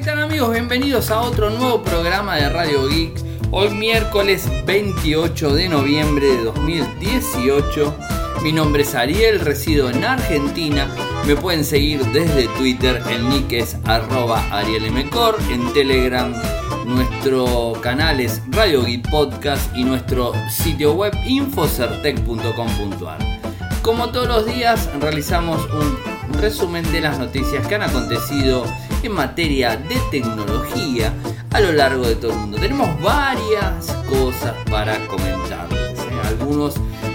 ¿qué tal amigos? Bienvenidos a otro nuevo programa de Radio Geek. Hoy miércoles 28 de noviembre de 2018. Mi nombre es Ariel, resido en Argentina. Me pueden seguir desde Twitter, el nick es arroba arielmcor, en Telegram nuestro canal es Radio Geek Podcast y nuestro sitio web infocertec.com.ar. Como todos los días realizamos un resumen de las noticias que han acontecido en materia de tecnología a lo largo de todo el mundo. Tenemos varias cosas para comentarles, ¿eh? algunos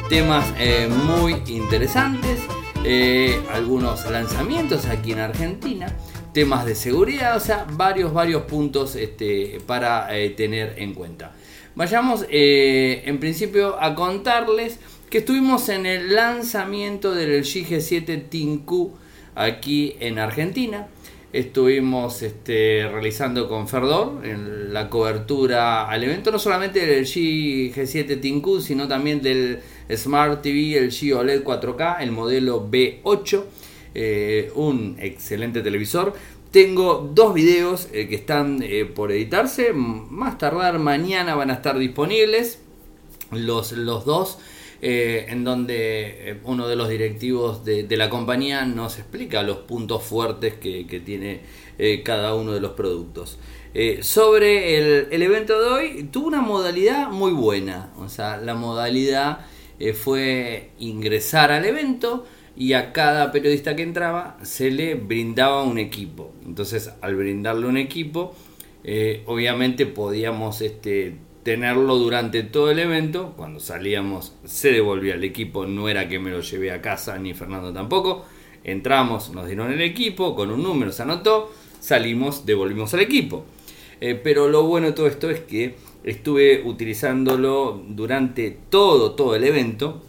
temas eh, muy interesantes, eh, algunos lanzamientos aquí en Argentina, temas de seguridad, o sea, varios, varios puntos este, para tener en cuenta. Vayamos en principio a contarles que estuvimos en el lanzamiento del LG G7 ThinQ aquí en Argentina. Estuvimos este, realizando con Ferdor en la cobertura al evento, no solamente del LG G7 ThinQ, sino también del Smart TV LG OLED 4K, el modelo B8, eh, un excelente televisor. Tengo dos videos eh, que están eh, por editarse, más tardar mañana van a estar disponibles los, los dos. Eh, en donde eh, uno de los directivos de, la compañía nos explica los puntos fuertes que, tiene eh, cada uno de los productos. sobre el, evento de hoy, tuvo una modalidad muy buena, o sea, la modalidad fue ingresar al evento y a cada periodista que entraba se le brindaba un equipo. Entonces, al brindarle un equipo, obviamente podíamos este, tenerlo durante todo el evento. Cuando salíamos se devolvía el equipo, no era que me lo llevé a casa ni Fernando tampoco. Entramos, nos dieron el equipo, con un número se anotó, salimos, devolvimos el equipo. Eh, pero lo bueno de todo esto es que estuve utilizándolo durante todo, todo el evento,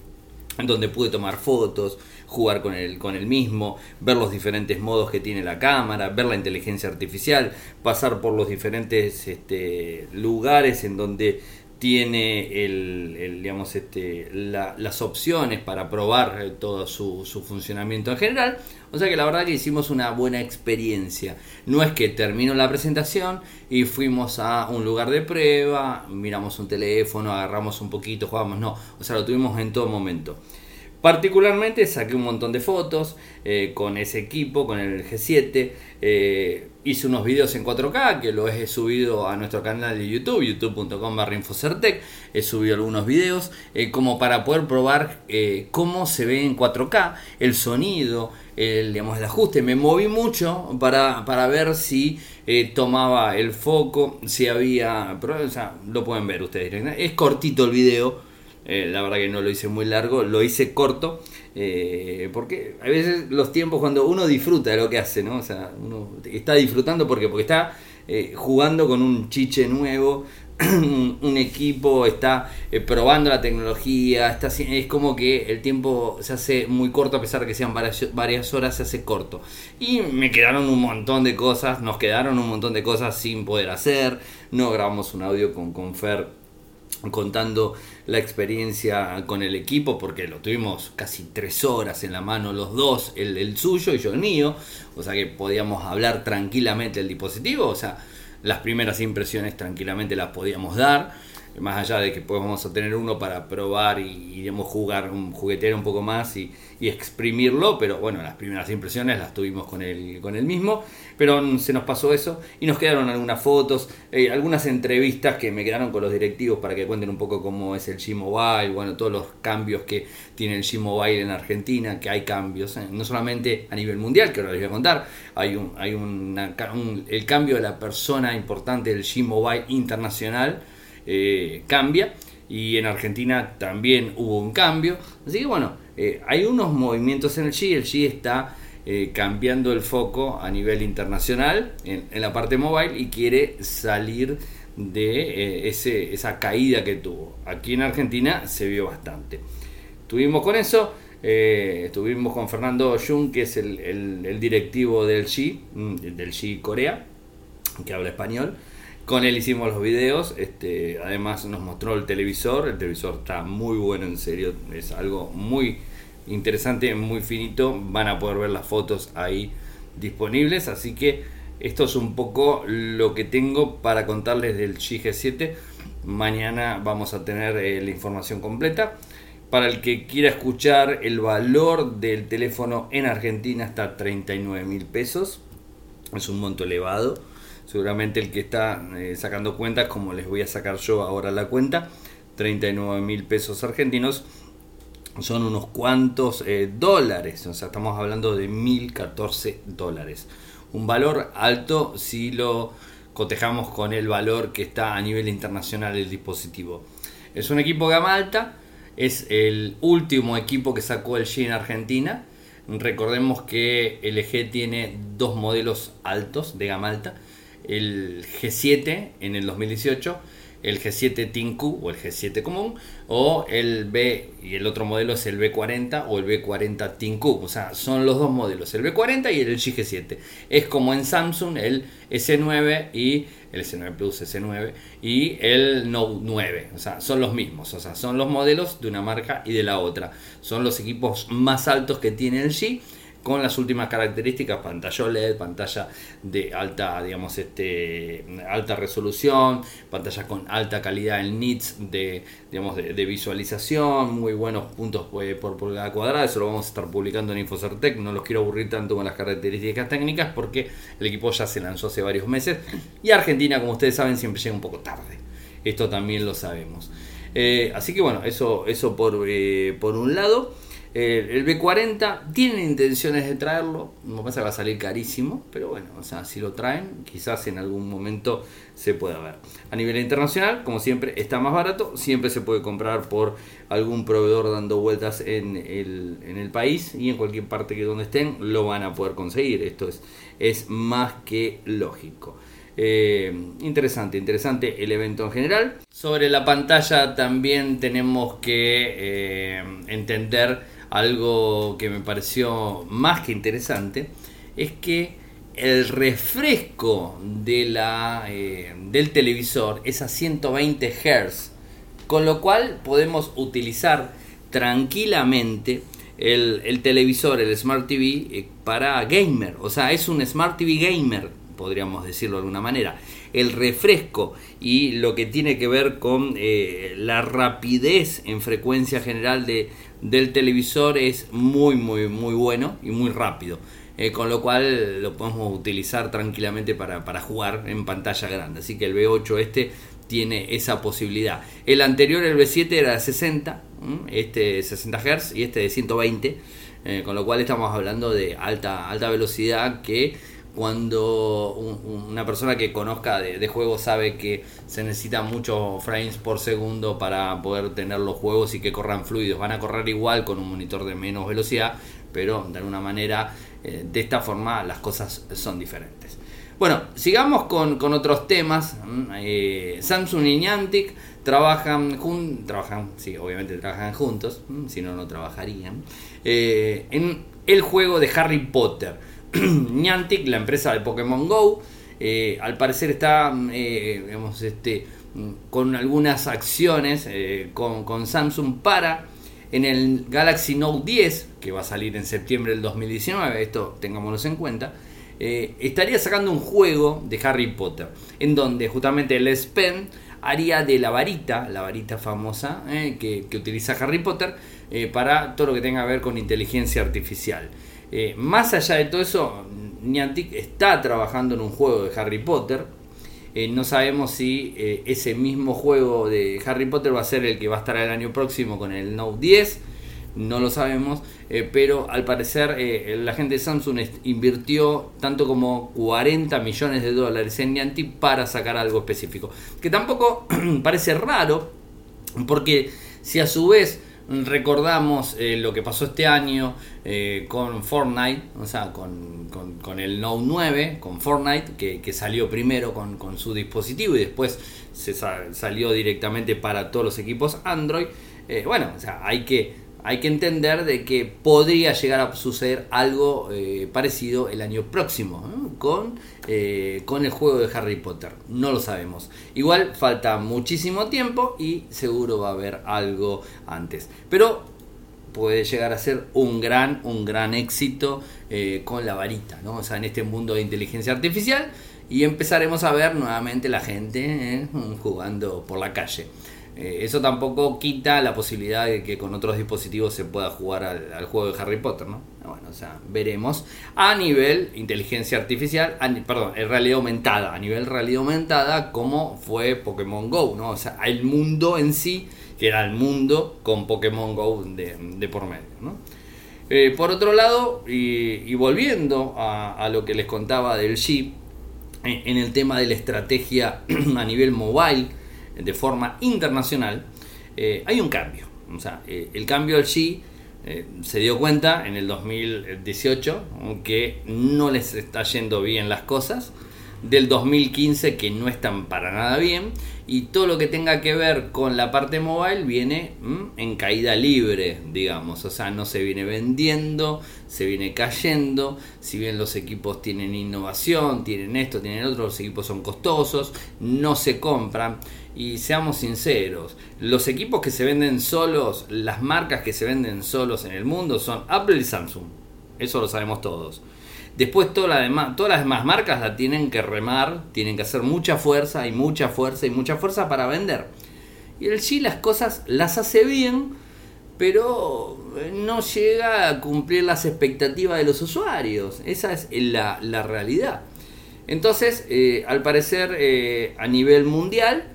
en donde pude tomar fotos, jugar con el, con el mismo, ver los diferentes modos que tiene la cámara, ver la inteligencia artificial, pasar por los diferentes este, lugares en donde tiene el, digamos, este, las opciones para probar eh, todo su, su, funcionamiento en general. O sea que la verdad que hicimos una buena experiencia. No es que terminó la presentación y fuimos a un lugar de prueba, miramos un teléfono, agarramos un poquito, jugamos, no. O sea, lo tuvimos en todo momento. Particularmente saqué un montón de fotos eh, con ese equipo, con el G7. Eh, hice unos videos en 4K que los he subido a nuestro canal de YouTube, youtube.com barra Infocertec. He subido algunos videos eh, como para poder probar cómo se ve en 4K, el sonido, el, digamos, el ajuste. Me moví mucho para, para ver si tomaba el foco, si había... o sea, lo pueden ver ustedes. Es cortito el video eh, la verdad que no lo hice muy largo, lo hice corto. Eh, porque a veces los tiempos cuando uno disfruta de lo que hace, ¿no? O sea, uno está disfrutando porque, porque está eh, jugando con un chiche nuevo, un, equipo, está probando la tecnología, está, es como que el tiempo se hace muy corto a pesar de que sean varias, horas, se hace corto. Y me quedaron un montón de cosas, nos quedaron un montón de cosas sin poder hacer, no grabamos un audio con, con Fer contando la experiencia con el equipo, porque lo tuvimos casi tres horas en la mano los dos, el, suyo y yo el mío, o sea que podíamos hablar tranquilamente del dispositivo, o sea, las primeras impresiones tranquilamente las podíamos dar más allá de que pues vamos a tener uno para probar y, digamos, jugar, un juguetero un poco más y, exprimirlo, pero bueno, las primeras impresiones las tuvimos con el, con el mismo, pero se nos pasó eso y nos quedaron algunas fotos, eh, algunas entrevistas que me quedaron con los directivos para que cuenten un poco cómo es el G-Mobile, bueno, todos los cambios que tiene el G-Mobile en Argentina, que hay cambios, eh, no solamente a nivel mundial, que ahora les voy a contar, hay, un, hay el cambio de la persona importante del G-Mobile internacional, eh, cambia y en Argentina también hubo un cambio. Así que bueno, eh, hay unos movimientos en el G, el G está eh, cambiando el foco a nivel internacional en, la parte mobile y quiere salir de ese, esa caída que tuvo. Aquí en Argentina se vio bastante. Tuvimos con eso, estuvimos con Fernando Jung, que es el, el directivo del G, mm, del G Corea, que habla español. Con él hicimos los videos, este, además nos mostró el televisor, el televisor está muy bueno, en serio, es algo muy interesante, muy finito, van a poder ver las fotos ahí disponibles, así que esto es un poco lo que tengo para contarles del GG7. Mañana vamos a tener eh, la información completa. Para el que quiera escuchar, el valor del teléfono en Argentina está 39 mil pesos. Es un monto elevado. Seguramente el que está eh, sacando cuentas, como les voy a sacar yo ahora la cuenta, 39 mil pesos argentinos son unos cuantos eh, dólares. O sea, estamos hablando de 1014 dólares. Un valor alto si lo cotejamos con el valor que está a nivel internacional del dispositivo. Es un equipo gama alta, es el último equipo que sacó el G en Argentina. Recordemos que el LG tiene dos modelos altos de gama alta, el G7 en el 2018 el G7 Tinku o el G7 común, o el B, y el otro modelo es el B40 o el B40 Tinku, o sea, son los dos modelos, el B40 y el G7. Es como en Samsung el S9 y el S9 Plus, S9 y el Note 9, o sea, son los mismos, o sea, son los modelos de una marca y de la otra. Son los equipos más altos que tiene el G con las últimas características, pantalla OLED, pantalla de alta, digamos, este, alta resolución, pantalla con alta calidad en nits de, digamos, de, visualización, muy buenos puntos eh, por pulgada cuadrada, eso lo vamos a estar publicando en Infocertec, no los quiero aburrir tanto con las características técnicas porque el equipo ya se lanzó hace varios meses y Argentina, como ustedes saben, siempre llega un poco tarde, esto también lo sabemos. Eh, así que bueno, eso, eso por, eh, por un lado. Eh, el B40 tienen intenciones de traerlo, no pasa que va a salir carísimo, pero bueno, o sea, si lo traen, quizás en algún momento se pueda ver. A nivel internacional, como siempre, está más barato, siempre se puede comprar por algún proveedor dando vueltas en el, en el país y en cualquier parte que donde estén lo van a poder conseguir. Esto es, es más que lógico. Eh, interesante, interesante el evento en general. Sobre la pantalla también tenemos que eh, entender algo que me pareció más que interesante es que el refresco de la, eh, del televisor es a 120 Hz, con lo cual podemos utilizar tranquilamente el, televisor, el Smart TV, eh, para gamer. O sea, es un Smart TV gamer, podríamos decirlo de alguna manera. El refresco y lo que tiene que ver con eh, la rapidez en frecuencia general de, del televisor es muy, muy, muy bueno y muy rápido. Eh, con lo cual lo podemos utilizar tranquilamente para, jugar en pantalla grande. Así que el B8 este tiene esa posibilidad. El anterior, el B7, era de 60, este 60 Hz y este de 120, eh, con lo cual estamos hablando de alta, alta velocidad que cuando una persona que conozca de, juegos sabe que se necesita muchos frames por segundo para poder tener los juegos y que corran fluidos. Van a correr igual con un monitor de menos velocidad, pero de alguna manera eh, de esta forma las cosas son diferentes. Bueno, sigamos con, otros temas. Mm, eh, Samsung y Niantic trabajan, juntos, trabajan, sí, obviamente trabajan juntos, mm, si no, no trabajarían, eh, en el juego de Harry Potter. Niantic, la empresa de Pokémon Go, eh, al parecer está eh, este, con algunas acciones eh, con, Samsung para en el Galaxy Note 10, que va a salir en septiembre del 2019, esto tengámoslo en cuenta, estaría sacando un juego de Harry Potter, en donde justamente el Pen haría de la varita, la varita famosa que, que, utiliza Harry Potter, para todo lo que tenga que ver con inteligencia artificial. Eh, más allá de todo eso, Niantic está trabajando en un juego de Harry Potter. Eh, no sabemos si eh, ese mismo juego de Harry Potter va a ser el que va a estar el año próximo con el Note 10. No lo sabemos, pero al parecer la gente de Samsung invirtió tanto como 40 millones de dólares en Niantic para sacar algo específico. Que tampoco parece raro, porque si a su vez recordamos eh, lo que pasó este año eh, con Fortnite, o sea, con, con, el Note 9, con Fortnite, que, salió primero con, con, su dispositivo y después se salió directamente para todos los equipos Android. Eh, bueno, o sea, hay que hay que entender de que podría llegar a suceder algo eh, parecido el año próximo con, eh, con el juego de Harry Potter. No lo sabemos. Igual falta muchísimo tiempo y seguro va a haber algo antes. Pero puede llegar a ser un gran, un gran éxito eh, con la varita, ¿no? O sea, en este mundo de inteligencia artificial y empezaremos a ver nuevamente la gente eh, jugando por la calle. Eso tampoco quita la posibilidad de que con otros dispositivos se pueda jugar al, juego de Harry Potter, ¿no? Bueno, o sea, veremos a nivel inteligencia artificial, perdón, en realidad aumentada, a nivel realidad aumentada, como fue Pokémon Go, ¿no? O sea, el mundo en sí, que era el mundo con Pokémon Go de, por medio, ¿no? Eh, por otro lado, y, volviendo a, lo que les contaba del chip, en el tema de la estrategia a nivel mobile, de forma internacional, eh, hay un cambio. O sea, eh, el cambio del Xi eh, se dio cuenta en el 2018 que no les está yendo bien las cosas, del 2015 que no están para nada bien y todo lo que tenga que ver con la parte mobile viene mm, en caída libre, digamos, o sea, no se viene vendiendo, se viene cayendo, si bien los equipos tienen innovación, tienen esto, tienen otro, los equipos son costosos, no se compran. Y seamos sinceros, los equipos que se venden solos, las marcas que se venden solos en el mundo son Apple y Samsung, eso lo sabemos todos. Después todas las demás marcas la tienen que remar, tienen que hacer mucha fuerza y mucha fuerza y mucha fuerza para vender. Y el G las cosas las hace bien, pero eh, no llega a cumplir las expectativas de los usuarios. Esa es la, realidad. Entonces, eh, al parecer, eh, a nivel mundial,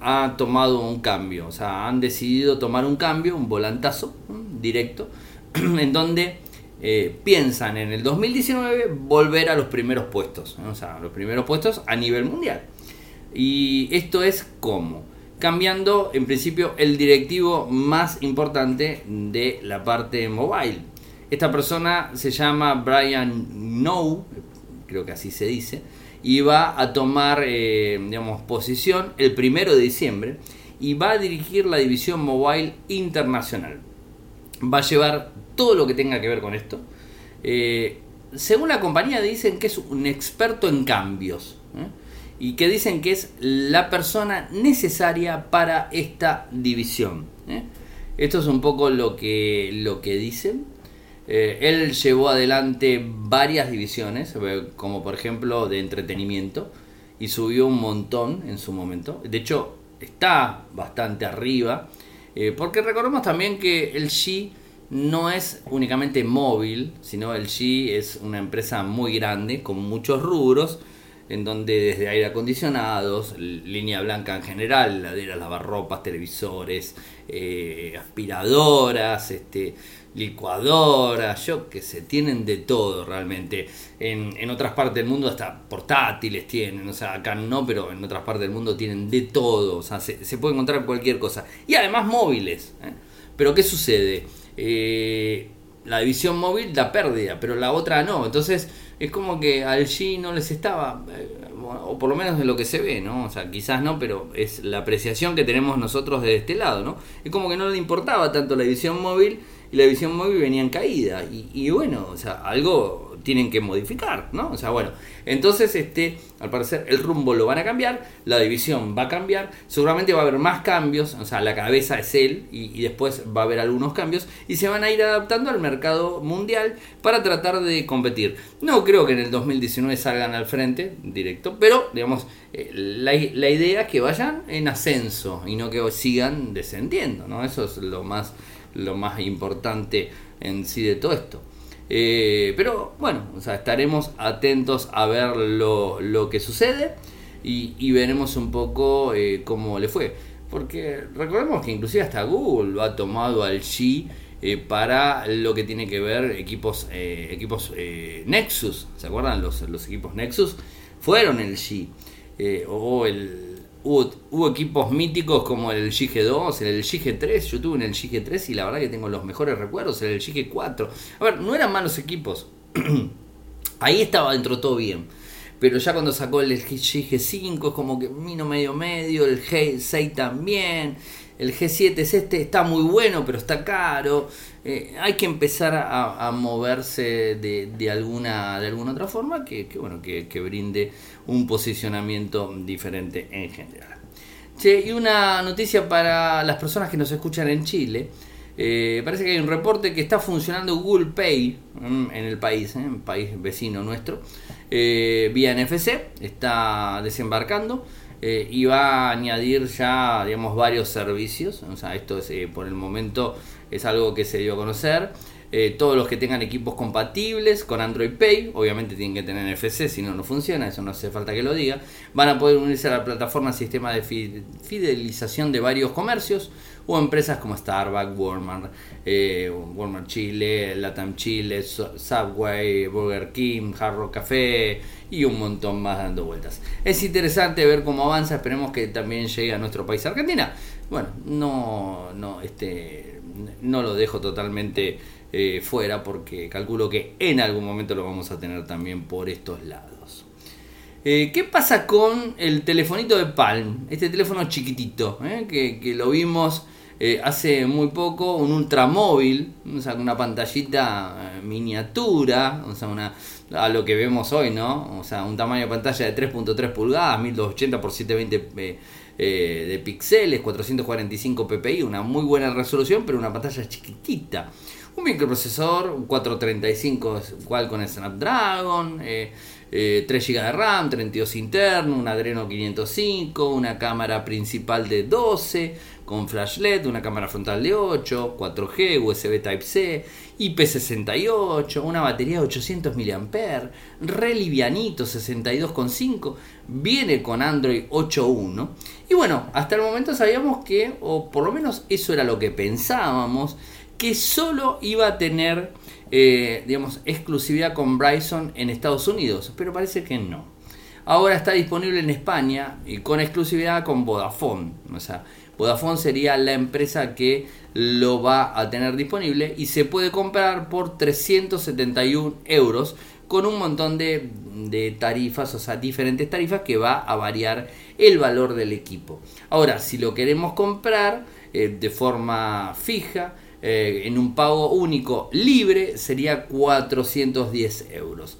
ha tomado un cambio. O sea, han decidido tomar un cambio, un volantazo directo, en donde eh, piensan en el 2019 volver a los primeros puestos, o sea, los primeros puestos a nivel mundial. Y esto es como cambiando en principio el directivo más importante de la parte mobile. Esta persona se llama Brian No, creo que así se dice, y va a tomar eh, digamos, posición el primero de diciembre y va a dirigir la división mobile internacional. Va a llevar todo lo que tenga que ver con esto. Eh, según la compañía dicen que es un experto en cambios ¿eh? y que dicen que es la persona necesaria para esta división. ¿eh? Esto es un poco lo que, lo que dicen. él llevó adelante varias divisiones, como por ejemplo de entretenimiento, y subió un montón en su momento. De hecho, está bastante arriba, porque recordemos también que el G no es únicamente móvil, sino el G es una empresa muy grande con muchos rubros, en donde desde aire acondicionados, línea blanca en general, laderas, lavarropas, televisores, eh, aspiradoras, este, licuadoras, yo que se tienen de todo realmente. En, en, otras partes del mundo hasta portátiles tienen, o sea, acá no, pero en otras partes del mundo tienen de todo, o sea, se, puede encontrar cualquier cosa. Y además móviles. ¿eh? Pero ¿qué sucede? Eh, la división móvil da pérdida, pero la otra no. Entonces es como que al G no les estaba, eh, o por lo menos de lo que se ve, ¿no? O sea, quizás no, pero es la apreciación que tenemos nosotros de este lado, ¿no? Es como que no le importaba tanto la división móvil y la división móvil venía en caída. Y, y bueno, o sea, algo tienen que modificar, ¿no? O sea, bueno, entonces este, al parecer el rumbo lo van a cambiar, la división va a cambiar, seguramente va a haber más cambios, o sea, la cabeza es él y, después va a haber algunos cambios y se van a ir adaptando al mercado mundial para tratar de competir. No creo que en el 2019 salgan al frente directo, pero digamos, eh, la, la idea es que vayan en ascenso y no que sigan descendiendo, ¿no? Eso es lo más, lo más importante en sí de todo esto. Eh, pero bueno, o sea, estaremos atentos a ver lo, que sucede y, veremos un poco eh, cómo le fue. Porque recordemos que inclusive hasta Google lo ha tomado al G eh, para lo que tiene que ver equipos, equipos Nexus. ¿Se acuerdan? Los, los equipos Nexus fueron el G. o el Hubo, equipos míticos como el GG2, el GG3, yo tuve en el GG3 y la verdad que tengo los mejores recuerdos, el GG4. A ver, no eran malos equipos. Ahí estaba dentro todo bien. Pero ya cuando sacó el GG5 es como que vino medio medio, el G6 también. El G7 es este, está muy bueno, pero está caro. Eh, hay que empezar a, moverse de, alguna, de alguna otra forma que, bueno, que, brinde un posicionamiento diferente en general. Che, y una noticia para las personas que nos escuchan en Chile. Eh, parece que hay un reporte que está funcionando Google Pay mm, en el país, en el país vecino nuestro, vía NFC, está desembarcando. Y va a añadir ya digamos varios servicios. O sea esto es por el momento es algo que se dio a conocer. Eh, todos los que tengan equipos compatibles con Android Pay, obviamente tienen que tener NFC, si no, no funciona, eso no hace falta que lo diga, van a poder unirse a la plataforma sistema de fidelización de varios comercios o empresas como Starbucks, Walmart, eh, Walmart Chile, Latam Chile, Subway, Burger King, Hard Café y un montón más dando vueltas. Es interesante ver cómo avanza, esperemos que también llegue a nuestro país Argentina. Bueno, no, no, este, no lo dejo totalmente eh, fuera porque calculo que en algún momento lo vamos a tener también por estos lados. Eh, ¿Qué pasa con el telefonito de Palm? Este teléfono chiquitito, eh, que, lo vimos hace muy poco, un ultramóvil, o una pantallita miniatura, o sea, una, a lo que vemos hoy, ¿no? O sea, un tamaño de pantalla de 3.3 pulgadas, 1280 x 720 de píxeles, 445 ppi, una muy buena resolución, pero una pantalla chiquitita. Un microprocesor, un 435 igual con el Snapdragon, eh, 3 eh, GB de RAM, 32 interno, un Adreno 505, una cámara principal de 12 con flash LED, una cámara frontal de 8, 4G, USB Type-C, IP68, una batería de 800 mAh, re livianito 62,5, viene con Android 8.1 y bueno, hasta el momento sabíamos que, o por lo menos eso era lo que pensábamos, que solo iba a tener, eh, digamos, exclusividad con Bryson en Estados Unidos, pero parece que no. Ahora está disponible en España y con exclusividad con Vodafone. O sea, Vodafone sería la empresa que lo va a tener disponible y se puede comprar por 371 euros con un montón de, tarifas, o sea, diferentes tarifas que va a variar el valor del equipo. Ahora, si lo queremos comprar eh, de forma fija, eh, en un pago único libre sería 410 euros.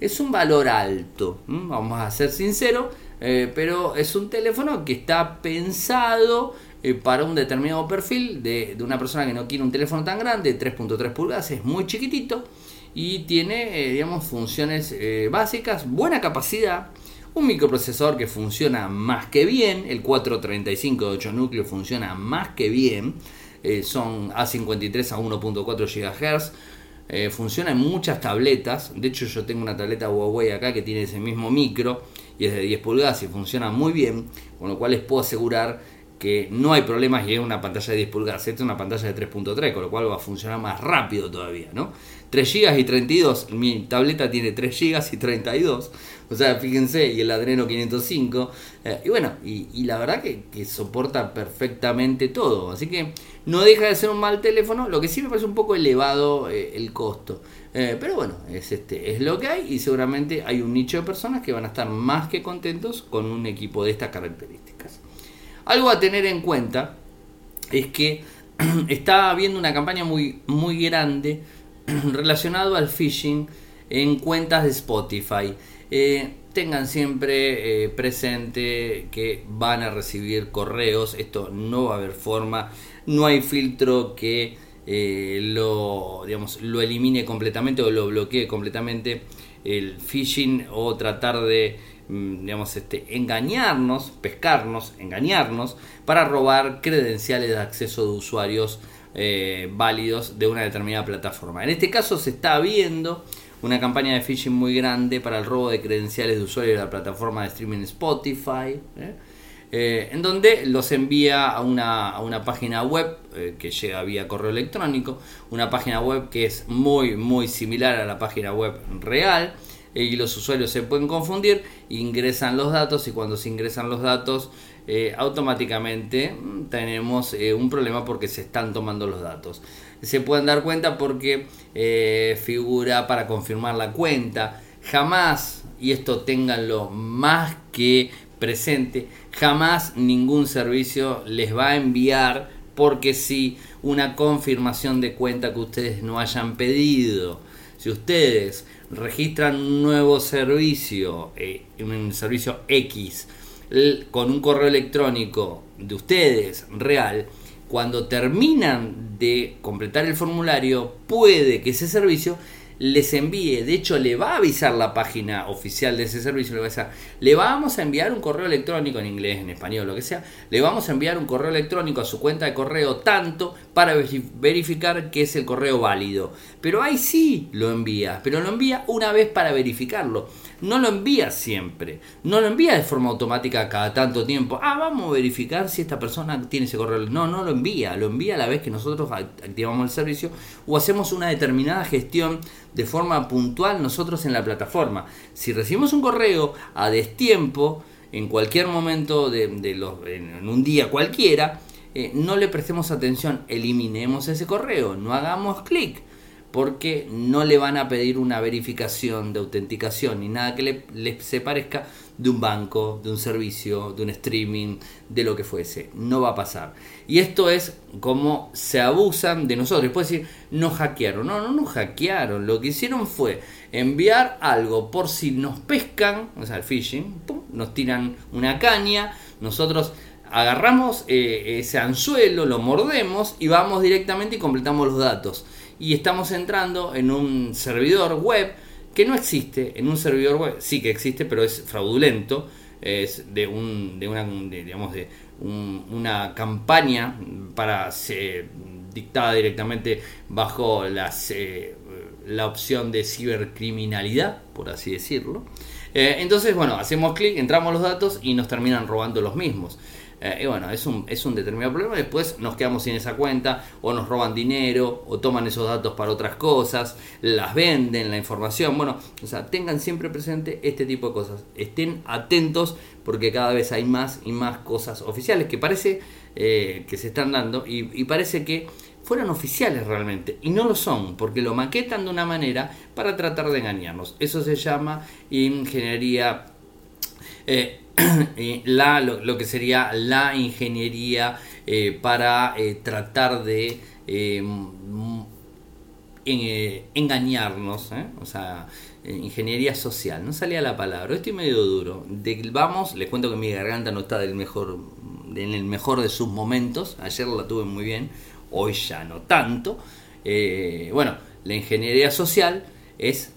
Es un valor alto, vamos a ser sinceros, eh, pero es un teléfono que está pensado eh, para un determinado perfil de, una persona que no quiere un teléfono tan grande, 3.3 pulgadas, es muy chiquitito y tiene, digamos, funciones básicas, buena capacidad, un microprocesor que funciona más que bien, el 435 de 8 núcleos funciona más que bien. Eh, son A53 a 1.4 GHz. Eh, funciona en muchas tabletas. De hecho, yo tengo una tableta Huawei acá que tiene ese mismo micro y es de 10 pulgadas y funciona muy bien. Con lo cual les puedo asegurar que no hay problemas y es una pantalla de 10 pulgadas. Esta es una pantalla de 3.3, con lo cual va a funcionar más rápido todavía, ¿no? 3 GB y 32. Mi tableta tiene 3 GB y 32. O sea, fíjense, y el Adreno 505. Eh, y bueno, y, la verdad que, soporta perfectamente todo. Así que no deja de ser un mal teléfono. Lo que sí me parece un poco elevado eh, el costo. Eh, pero bueno, es, este, es lo que hay y seguramente hay un nicho de personas que van a estar más que contentos con un equipo de estas características. Algo a tener en cuenta es que está habiendo una campaña muy, muy grande relacionado al phishing en cuentas de Spotify. Eh, tengan siempre eh, presente que van a recibir correos, esto no va a haber forma, no hay filtro que eh, lo, digamos, lo elimine completamente o lo bloquee completamente el phishing o tratar de mm, digamos, este, engañarnos, pescarnos, engañarnos para robar credenciales de acceso de usuarios válidos de una determinada plataforma. En este caso se está viendo una campaña de phishing muy grande para el robo de credenciales de usuario de la plataforma de streaming Spotify, ¿eh? Eh, en donde los envía a una, a una página web eh, que llega vía correo electrónico, una página web que es muy muy similar a la página web real y los usuarios se pueden confundir, ingresan los datos y cuando se ingresan los datos automáticamente mm, tenemos un problema porque se están tomando los datos se pueden dar cuenta porque eh, figura para confirmar la cuenta. Jamás, y esto ténganlo más que presente, jamás ningún servicio les va a enviar porque si una confirmación de cuenta que ustedes no hayan pedido. Si ustedes registran un nuevo servicio, eh, un servicio X, con un correo electrónico de ustedes real, cuando terminan de completar el formulario, puede que ese servicio les envíe, de hecho le va a avisar la página oficial de ese servicio, le va a decir, le vamos a enviar un correo electrónico en inglés, en español, lo que sea, le vamos a enviar un correo electrónico a su cuenta de correo tanto para verificar que es el correo válido. Pero ahí sí lo envía, pero lo envía una vez para verificarlo no lo envía siempre, no lo envía de forma automática cada tanto tiempo. Ah, vamos a verificar si esta persona tiene ese correo. No, no lo envía, lo envía a la vez que nosotros activamos el servicio o hacemos una determinada gestión de forma puntual nosotros en la plataforma. Si recibimos un correo a destiempo, en cualquier momento de, los, en un día cualquiera, eh, no le prestemos atención, eliminemos ese correo, no hagamos clic porque no le van a pedir una verificación de autenticación ni nada que le, se parezca de un banco, de un servicio, de un streaming, de lo que fuese. No va a pasar. Y esto es como se abusan de nosotros. Después decir, no hackearon. No, no nos hackearon. Lo que hicieron fue enviar algo por si nos pescan, o sea, el phishing, nos tiran una caña, nosotros agarramos eh, ese anzuelo, lo mordemos y vamos directamente y completamos los datos y estamos entrando en un servidor web que no existe, en un servidor web sí que existe, pero es fraudulento, es de, un, de una, digamos, de una campaña para ser dictada directamente bajo las, eh, la opción de cibercriminalidad, por así decirlo. Eh, entonces, bueno, hacemos clic, entramos los datos y nos terminan robando los mismos. Eh, y bueno, es un, es un determinado problema. Después nos quedamos sin esa cuenta, o nos roban dinero, o toman esos datos para otras cosas, las venden, la información. Bueno, o sea, tengan siempre presente este tipo de cosas. Estén atentos porque cada vez hay más y más cosas oficiales que parece eh, que se están dando y, parece que fueran oficiales realmente y no lo son porque lo maquetan de una manera para tratar de engañarnos. Eso se llama ingeniería. Eh, la, lo, que sería la ingeniería eh, para eh, tratar de eh, engañarnos, o sea, ingeniería social, no salía la palabra, estoy medio duro. vamos, les cuento que mi garganta no está del mejor, en el mejor de sus momentos, ayer la tuve muy bien, hoy ya no tanto. bueno, la ingeniería social es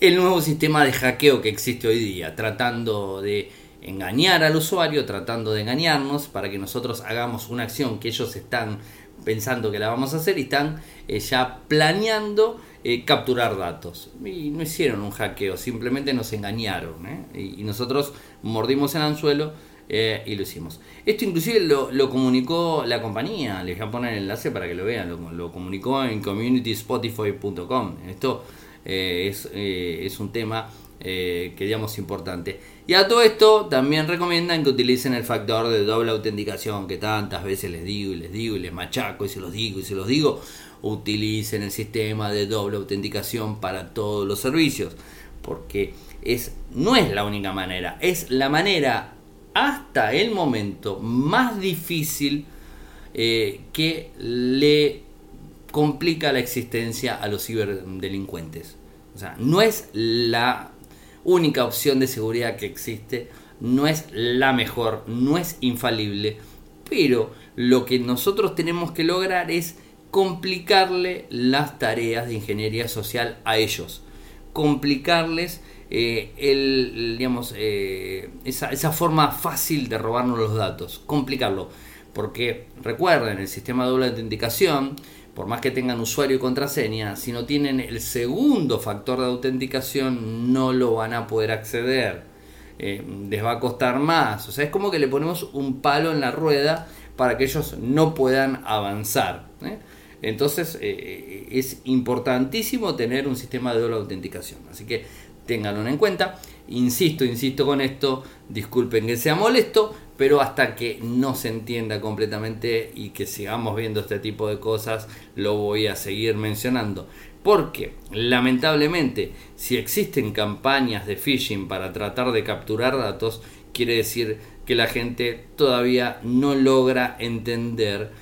el nuevo sistema de hackeo que existe hoy día, tratando de engañar al usuario, tratando de engañarnos para que nosotros hagamos una acción que ellos están pensando que la vamos a hacer y están eh, ya planeando eh, capturar datos. Y no hicieron un hackeo, simplemente nos engañaron. ¿eh? Y, nosotros mordimos el anzuelo y lo hicimos. Esto inclusive lo, comunicó la compañía, les voy a poner el enlace para que lo vean, lo, comunicó en communityspotify.com. Esto es, es un tema que digamos importante. Y a todo esto también recomiendan que utilicen el factor de doble autenticación que tantas veces les digo y les digo y les machaco y se los digo y se los digo. Utilicen el sistema de doble autenticación para todos los servicios. Porque es, no es la única manera, es la manera hasta el momento más difícil eh, que le complica la existencia a los ciberdelincuentes. O sea, no es la única opción de seguridad que existe, no es la mejor, no es infalible, pero lo que nosotros tenemos que lograr es complicarle las tareas de ingeniería social a ellos, complicarles eh, el, digamos, eh, esa, esa forma fácil de robarnos los datos, complicarlo, porque recuerden, el sistema de doble autenticación por más que tengan usuario y contraseña, si no tienen el segundo factor de autenticación, no lo van a poder acceder. Eh, les va a costar más. O sea, es como que le ponemos un palo en la rueda para que ellos no puedan avanzar. ¿eh? Entonces, eh, es importantísimo tener un sistema de doble autenticación. Así que ténganlo en cuenta. Insisto, insisto con esto, disculpen que sea molesto, pero hasta que no se entienda completamente y que sigamos viendo este tipo de cosas, lo voy a seguir mencionando. Porque, lamentablemente, si existen campañas de phishing para tratar de capturar datos, quiere decir que la gente todavía no logra entender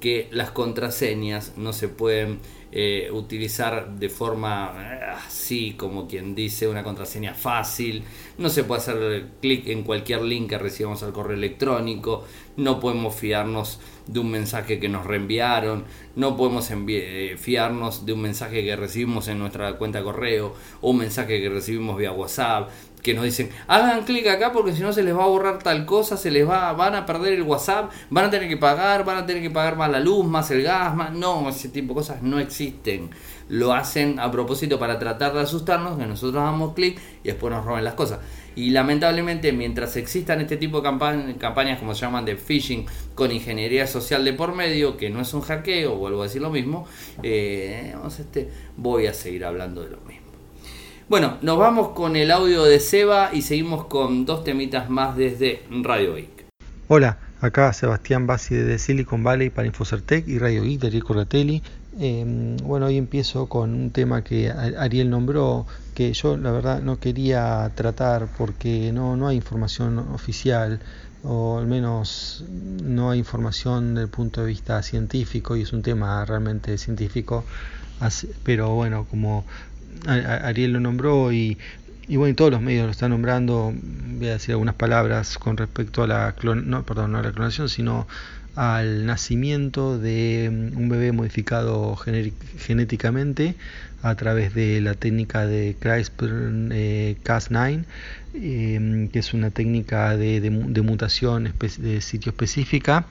que las contraseñas no se pueden eh, utilizar de forma así como quien dice una contraseña fácil, no se puede hacer clic en cualquier link que recibamos al correo electrónico, no podemos fiarnos de un mensaje que nos reenviaron, no podemos eh, fiarnos de un mensaje que recibimos en nuestra cuenta de correo o un mensaje que recibimos vía WhatsApp que nos dicen hagan clic acá porque si no se les va a borrar tal cosa, se les va, van a perder el WhatsApp, van a tener que pagar, van a tener que pagar más la luz, más el gas, más no, ese tipo de cosas no existen. Lo hacen a propósito para tratar de asustarnos, que nosotros hagamos clic y después nos roben las cosas. Y lamentablemente, mientras existan este tipo de campañas, como se llaman de phishing, con ingeniería social de por medio, que no es un hackeo, vuelvo a decir lo mismo, eh, este, voy a seguir hablando de lo mismo. Bueno, nos vamos con el audio de Seba y seguimos con dos temitas más desde Radio Geek. Hola, acá Sebastián Bassi de Silicon Valley para Infocertec y Radio Geek de Rico Ratelli. Em, bueno, hoy empiezo con un tema que Ariel nombró, que yo la verdad no quería tratar porque no, no hay información oficial o al menos no hay información del punto de vista científico y es un tema realmente científico, pero bueno, como Ariel lo nombró y, y bueno, todos los medios lo están nombrando, voy a decir algunas palabras con respecto a la no, perdón, no a la clonación, sino al nacimiento de mm, un bebé modificado genéticamente a través de la técnica de CRISPR-Cas9, eh, que es una técnica de mutación de sitio específica.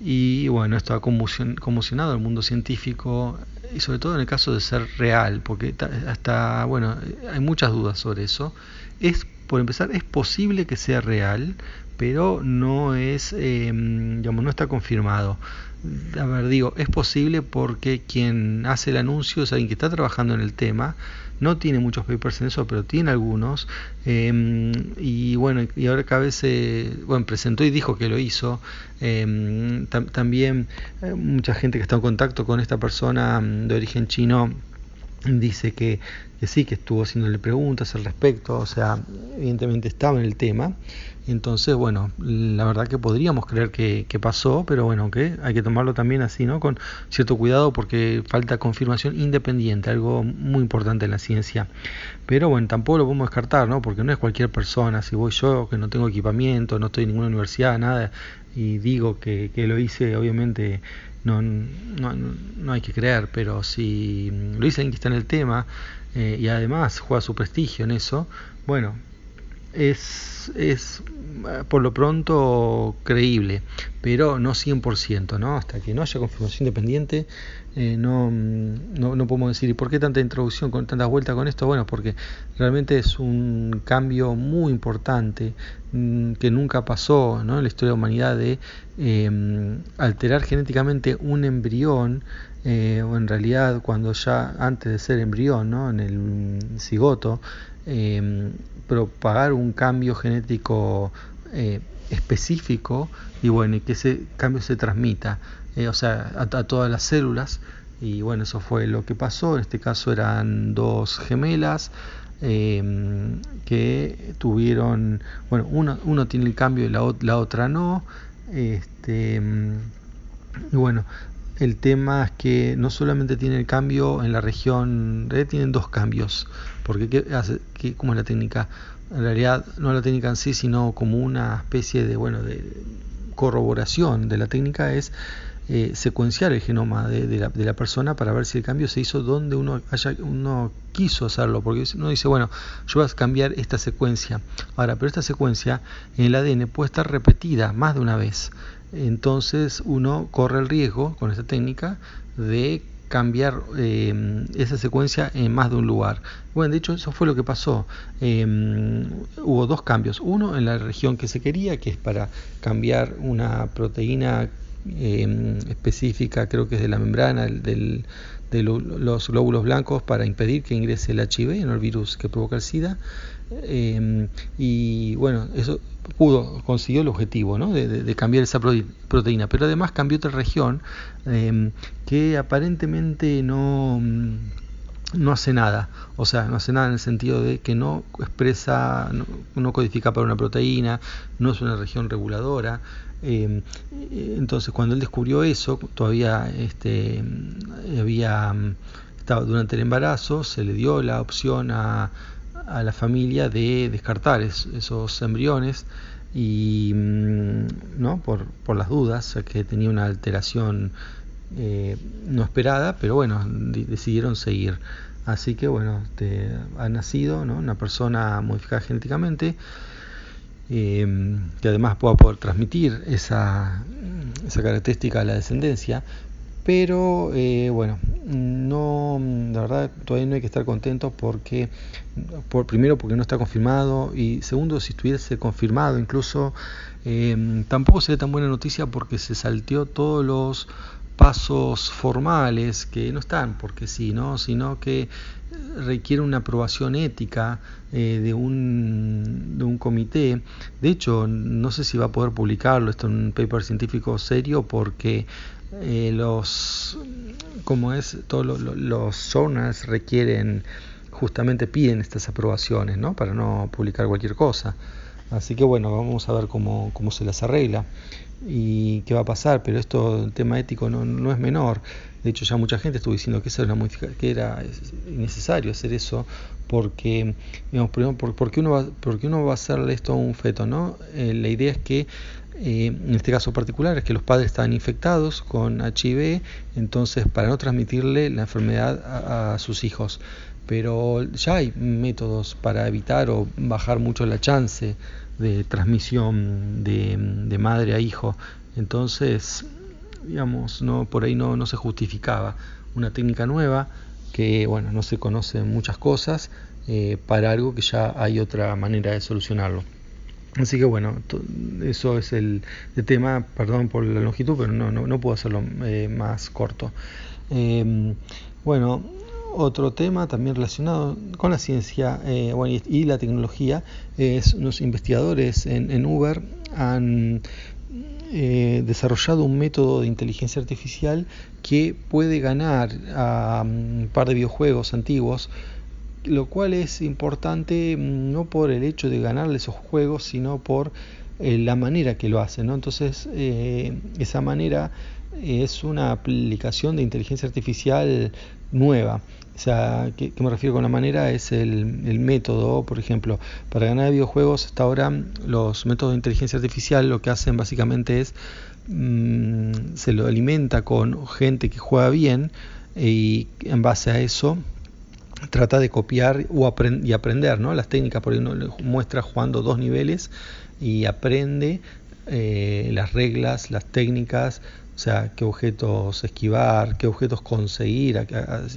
Y bueno, esto ha conmocionado al mundo científico y sobre todo en el caso de ser real, porque hasta, bueno, hay muchas dudas sobre eso. Es, por empezar, es posible que sea real, pero no es, em, digamos, no está confirmado. A ver, digo, es posible porque quien hace el anuncio es alguien que está trabajando en el tema, no tiene muchos papers en eso, pero tiene algunos. Em, y bueno, y ahora cada vez se, bueno, presentó y dijo que lo hizo. Em, también eh, mucha gente que está en contacto con esta persona mm, de origen chino dice que, que sí, que estuvo haciéndole preguntas al respecto, o sea, evidentemente estaba en el tema. Entonces, bueno, la verdad que podríamos creer que, pasó, pero bueno, que hay que tomarlo también así, ¿no? Con cierto cuidado porque falta confirmación independiente, algo muy importante en la ciencia. Pero bueno, tampoco lo podemos descartar, ¿no? Porque no es cualquier persona, si voy yo que no tengo equipamiento, no estoy en ninguna universidad, nada, y digo que, que lo hice, obviamente no, no, no, hay que creer, pero si lo dice está en el tema eh, y además juega su prestigio en eso, bueno, es, es eh, por lo pronto creíble, pero no 100%, ¿no? Hasta que no haya confirmación independiente, eh, no, no, no, podemos decir, ¿y por qué tanta introducción, con tantas vueltas con esto? Bueno, porque realmente es un cambio muy importante mm, que nunca pasó ¿no? en la historia de la humanidad de em, alterar genéticamente un embrión, eh, o en realidad cuando ya antes de ser embrión, ¿no? en el cigoto, eh, propagar un cambio genético eh, específico y bueno, y que ese cambio se transmita, eh, o sea, a, todas las células. Y bueno, eso fue lo que pasó. En este caso eran dos gemelas em, que tuvieron, bueno, uno, uno tiene el cambio y la, la otra no. Este, y bueno, el tema es que no solamente tiene el cambio en la región, tienen dos cambios. Porque ¿qué hace, qué, ¿cómo es la técnica? En realidad no la técnica en sí, sino como una especie de, bueno, de corroboración de la técnica es eh, secuenciar el genoma de, la, de, la, persona para ver si el cambio se hizo donde uno, haya, uno quiso hacerlo, porque uno dice, bueno, yo voy a cambiar esta secuencia. Ahora, pero esta secuencia en el ADN puede estar repetida más de una vez. Entonces uno corre el riesgo con esta técnica de cambiar eh, esa secuencia en más de un lugar. Bueno, de hecho eso fue lo que pasó. Eh, hubo dos cambios. Uno en la región que se quería, que es para cambiar una proteína eh, específica, creo que es de la membrana del, de los glóbulos blancos para impedir que ingrese el HIV, el virus que provoca el SIDA. y bueno, eso pudo, consiguió el objetivo ¿no? de, cambiar esa proteína, pero además cambió otra región em, que aparentemente no, mm, no hace nada, o sea, no hace nada en el sentido de que no expresa, no, codifica para una proteína, no es una región reguladora. Em, entonces, cuando él descubrió eso, todavía este, había mm, estaba durante el embarazo, se le dio la opción a, a la familia de descartar esos embriones y mm, no por, por las dudas que tenía una alteración eh, no esperada pero bueno decidieron seguir así que bueno ha nacido ¿no? una persona modificada genéticamente eh, que además pueda poder transmitir esa, esa característica a la descendencia. Pero eh, bueno, no, la verdad todavía no hay que estar contentos porque, por, primero porque no está confirmado y segundo si estuviese confirmado incluso eh, tampoco sería tan buena noticia porque se salteó todos los pasos formales que no están porque sí, ¿no? sino que requiere una aprobación ética eh, de, un, de un comité. De hecho, no sé si va a poder publicarlo esto en un paper científico serio porque eh, los como es todos los journals requieren justamente piden estas aprobaciones ¿no? para no publicar cualquier cosa así que bueno vamos a ver cómo, cómo se las arregla y qué va a pasar pero esto el tema ético no, no es menor de hecho ya mucha gente estuvo diciendo que, era, una que era innecesario hacer eso porque digamos primero por, qué uno va, porque uno va a hacerle esto a un feto no eh, la idea es que eh, en este caso particular es que los padres estaban infectados con HIV, entonces para no transmitirle la enfermedad a, sus hijos. Pero ya hay métodos para evitar o bajar mucho la chance de transmisión de, madre a hijo. Entonces, digamos, no por ahí no, no se justificaba una técnica nueva que, bueno, no se conocen muchas cosas eh, para algo que ya hay otra manera de solucionarlo. Así que bueno, eso es el, tema, perdón por la longitud, pero no, no, no puedo hacerlo eh, más corto. Em, bueno, otro tema también relacionado con la ciencia eh, y, la tecnología es unos investigadores en, Uber han eh, desarrollado un método de inteligencia artificial que puede ganar a un par de videojuegos antiguos lo cual es importante mm, no por el hecho de ganarle esos juegos, sino por eh, la manera que lo hacen. ¿no? Entonces, esa manera es una aplicación de inteligencia artificial nueva. O sea, ¿qué, me refiero con la manera? Es el, método, por ejemplo, para ganar videojuegos hasta ahora los métodos de inteligencia artificial lo que hacen básicamente es mm, se lo alimenta con gente que juega bien y en base a eso trata de copiar y aprender ¿no? las técnicas, porque uno muestra jugando dos niveles y aprende eh, las reglas, las técnicas, sea, qué objetos esquivar, qué objetos conseguir,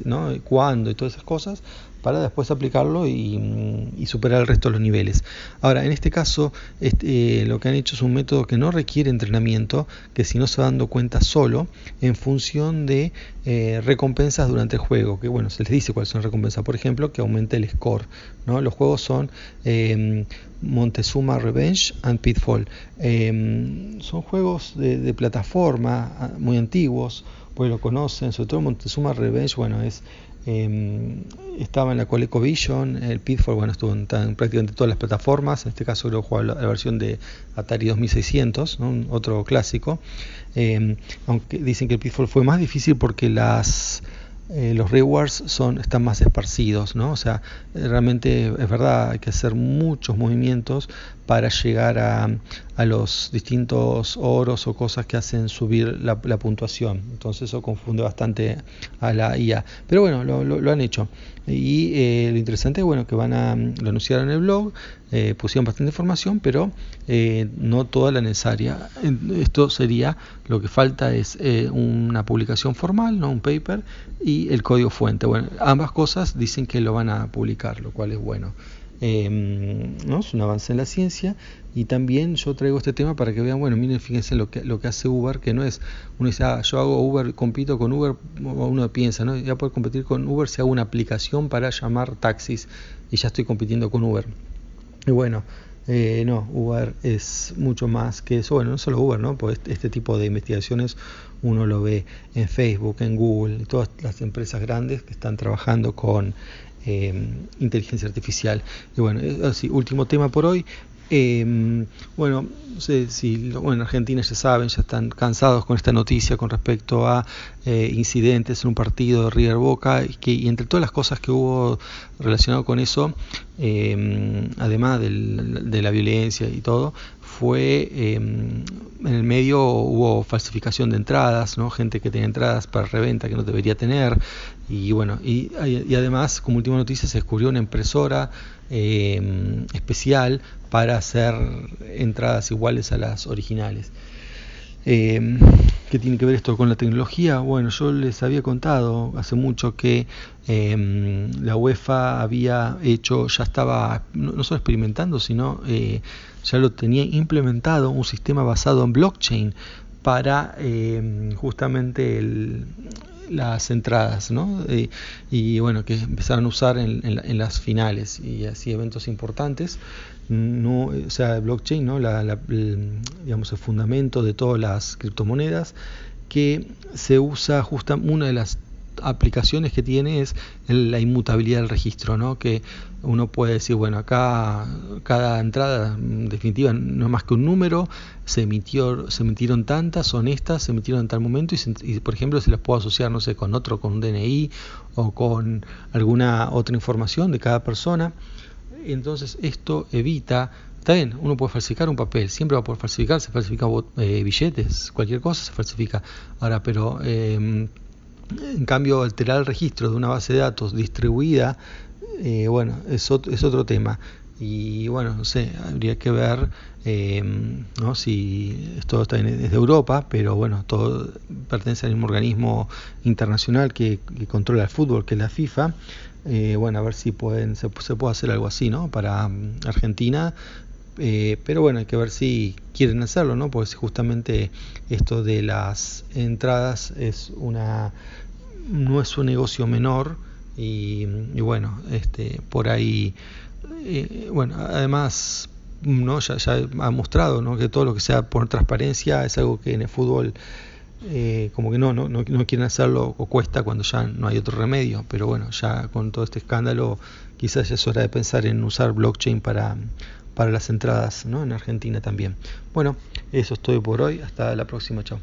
¿no? cuándo y todas esas cosas, para después aplicarlo y, superar el resto de los niveles. Ahora, en este caso, este, eh, lo que han hecho es un método que no requiere entrenamiento, que si no se va dando cuenta solo, en función de eh, recompensas durante el juego, que bueno, se les dice cuáles son las recompensas, por ejemplo, que aumente el score. Los juegos son em, Montezuma Revenge and Pitfall. Em, son juegos de, de plataforma muy antiguos, pues lo conocen, sobre todo Montezuma Revenge, bueno, es eh, estaba en la ColecoVision, el Pitfall, bueno, estuvo en, prácticamente todas las plataformas, en este caso creo que la, la, versión de Atari 2600, otro clásico, em, aunque dicen que el Pitfall fue más difícil porque las eh, los rewards son, están más esparcidos, ¿no? O sea, realmente es verdad, hay que hacer muchos movimientos para llegar a, a los distintos oros o cosas que hacen subir la, puntuación. Entonces eso confunde bastante a la IA. Pero bueno, lo, han hecho. Y eh, lo interesante es bueno, que van a, lo anunciaron en el blog, eh, pusieron bastante información, pero eh, no toda la necesaria. Esto sería, lo que falta es una publicación formal, ¿no? un paper, y el código fuente. Bueno, ambas cosas dicen que lo van a publicar, lo cual es bueno. Em, ¿no? es un avance en la ciencia y también yo traigo este tema para que vean, bueno, miren, fíjense lo que, lo que hace Uber, que no es, uno dice, ah, yo hago Uber, compito con Uber, uno piensa, ¿no? Ya puedo competir con Uber si hago una aplicación para llamar taxis y ya estoy compitiendo con Uber. Y bueno, eh, no, Uber es mucho más que eso. Bueno, no solo Uber, ¿no? Pues este, este tipo de investigaciones uno lo ve en Facebook, en Google, todas las empresas grandes que están trabajando con inteligencia artificial. Y bueno, así, último tema por hoy. Eh, bueno, no sé si en Argentina ya saben, ya están cansados con esta noticia con respecto a eh, incidentes en un partido de River Boca y, entre todas las cosas que hubo relacionado con eso, eh, además de la violencia y todo, fue eh, en el medio hubo falsificación de entradas, ¿no? gente que tenía entradas para reventa que no debería tener y bueno y, además como última noticia se descubrió una impresora eh, especial para hacer entradas iguales a las originales. Eh, ¿Qué tiene que ver esto con la tecnología? Bueno, yo les había contado hace mucho que eh, la UEFA había hecho, ya estaba no, solo experimentando, sino eh, ya lo tenía implementado un sistema basado en blockchain para eh, justamente las entradas, ¿no? Y, y, bueno, que empezaron a usar en, en, en, las finales y así eventos importantes. No, o sea, blockchain, ¿no? La, la, digamos, el fundamento de todas las criptomonedas que se usa justa una de las aplicaciones que tiene es la inmutabilidad del registro, ¿no? que uno puede decir, bueno, acá cada entrada en definitiva no es más que un número, se emitió, se emitieron tantas, son estas, se emitieron en tal momento y, se, y, por ejemplo se las puedo asociar, no sé, con otro, con un DNI o con alguna otra información de cada persona. Entonces esto evita Está bien, uno puede falsificar un papel, siempre va a poder falsificar, se falsifica eh, billetes, cualquier cosa se falsifica. Ahora, pero eh, en cambio, alterar el registro de una base de datos distribuida, eh, bueno, es otro, es otro tema. Y bueno, no sé, habría que ver eh, ¿no? si esto está desde Europa, pero bueno, todo pertenece al mismo organismo internacional que, que controla el fútbol, que es la FIFA. Eh, bueno, a ver si pueden, se, se, puede hacer algo así, ¿no? Para um, Argentina, eh, pero bueno, hay que ver si quieren hacerlo, ¿no? Porque justamente esto de las entradas es una no es un negocio menor y, y bueno, este por ahí eh, bueno, además no ya, ya ha mostrado ¿no? que todo lo que sea por transparencia es algo que en el fútbol eh, como que no, no, no, quieren hacerlo o cuesta cuando ya no hay otro remedio, pero bueno, ya con todo este escándalo quizás ya es hora de pensar en usar blockchain para, para las entradas ¿no? en Argentina también. Bueno, eso es todo por hoy. Hasta la próxima. Chao.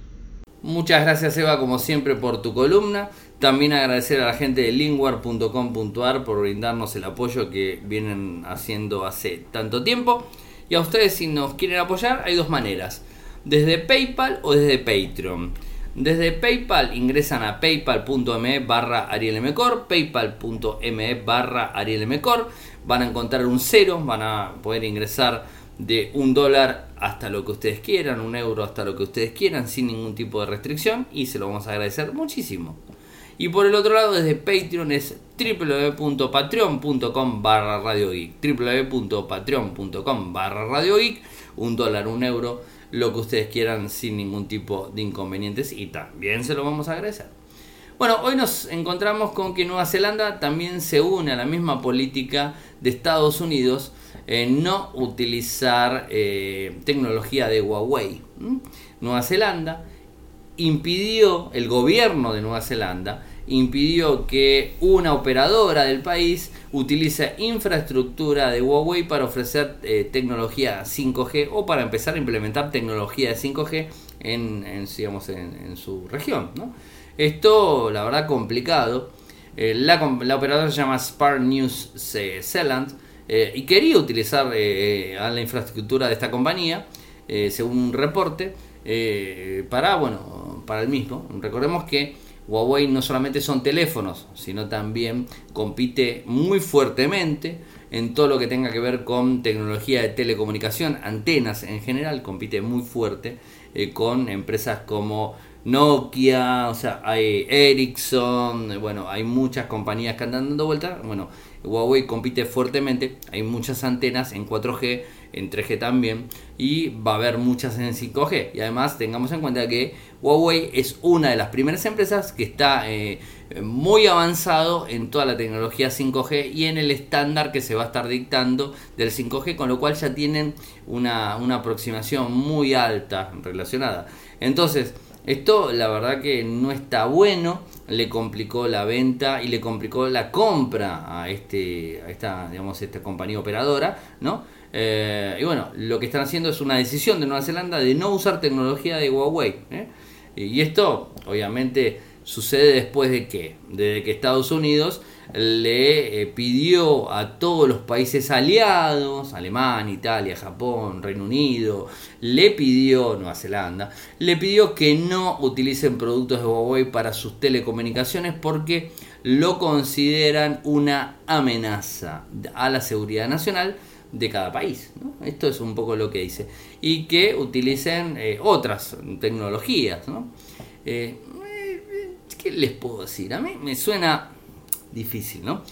Muchas gracias Eva como siempre por tu columna. También agradecer a la gente de lingware.com.ar por brindarnos el apoyo que vienen haciendo hace tanto tiempo. Y a ustedes si nos quieren apoyar hay dos maneras. Desde PayPal o desde Patreon. Desde PayPal ingresan a paypal.me barra arielmcor, paypal.me barra arielmcor, van a encontrar un cero, van a poder ingresar de un dólar hasta lo que ustedes quieran, un euro hasta lo que ustedes quieran, sin ningún tipo de restricción y se lo vamos a agradecer muchísimo. Y por el otro lado, desde Patreon es www.patreon.com barra Radio Geek, www.patreon.com barra Radio Geek, un dólar, un euro lo que ustedes quieran sin ningún tipo de inconvenientes y también se lo vamos a agradecer. Bueno, hoy nos encontramos con que Nueva Zelanda también se une a la misma política de Estados Unidos en no utilizar eh, tecnología de Huawei. Nueva Zelanda impidió, el gobierno de Nueva Zelanda impidió que una operadora del país utilice infraestructura de Huawei para ofrecer eh, tecnología 5G o para empezar a implementar tecnología de 5G en, digamos, en, su región. Esto, la verdad, complicado. Eh, la, operadora se llama Spark News Zealand eh, y quería utilizar la infraestructura de esta compañía, según un reporte, para, bueno, para el mismo. Recordemos que Huawei no solamente son teléfonos, sino también compite muy fuertemente en todo lo que tenga que ver con tecnología de telecomunicación, antenas en general, compite muy fuerte eh, con empresas como Nokia, o sea, hay Ericsson, bueno, hay muchas compañías que andan dando vueltas, bueno, Huawei compite fuertemente, hay muchas antenas en 4G, en 3G también, y va a haber muchas en 5G. Y además tengamos en cuenta que Huawei es una de las primeras empresas que está eh, muy avanzado en toda la tecnología 5G y en el estándar que se va a estar dictando del 5G, con lo cual ya tienen una, una aproximación muy alta relacionada. Entonces, Esto la verdad que no está bueno, le complicó la venta y le complicó la compra a este a esta digamos esta compañía operadora, ¿no? Eh, y bueno, lo que están haciendo es una decisión de Nueva Zelanda de no usar tecnología de Huawei. ¿eh? Y esto, obviamente, sucede después de que, desde que Estados Unidos le eh, pidió a todos los países aliados, Alemania, Italia, Japón, Reino Unido, le pidió, Nueva Zelanda, le pidió que no utilicen productos de Huawei para sus telecomunicaciones porque lo consideran una amenaza a la seguridad nacional de cada país. Esto es un poco lo que dice. Y que utilicen eh, otras tecnologías. ¿no? Eh, ¿Qué les puedo decir? A mí me suena difícil, ¿no?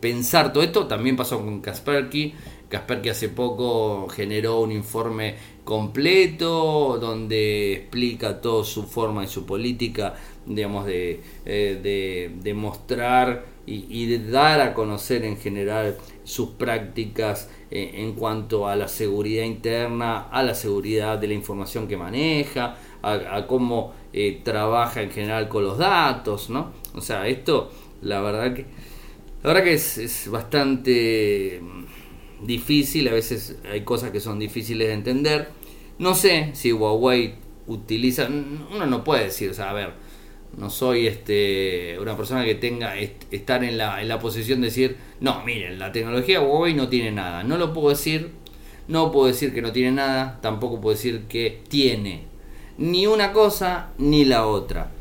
Pensar todo esto también pasó con Kaspersky. Kaspersky hace poco generó un informe completo donde explica toda su forma y su política, digamos, de, eh, de, mostrar y, y, de dar a conocer en general sus prácticas eh, en cuanto a la seguridad interna, a la seguridad de la información que maneja, a, cómo eh, trabaja en general con los datos, ¿no? O sea, esto la verdad que, la verdad que es, bastante mm, difícil, a veces hay cosas que son difíciles de entender. No sé si Huawei utiliza, uno no puede decir, o sea, a ver, no soy este una persona que tenga estar en la, en la posición de decir, no, miren, la tecnología Huawei no tiene nada. No lo puedo decir, no puedo decir que no tiene nada, tampoco puedo decir que tiene ni una cosa ni la otra.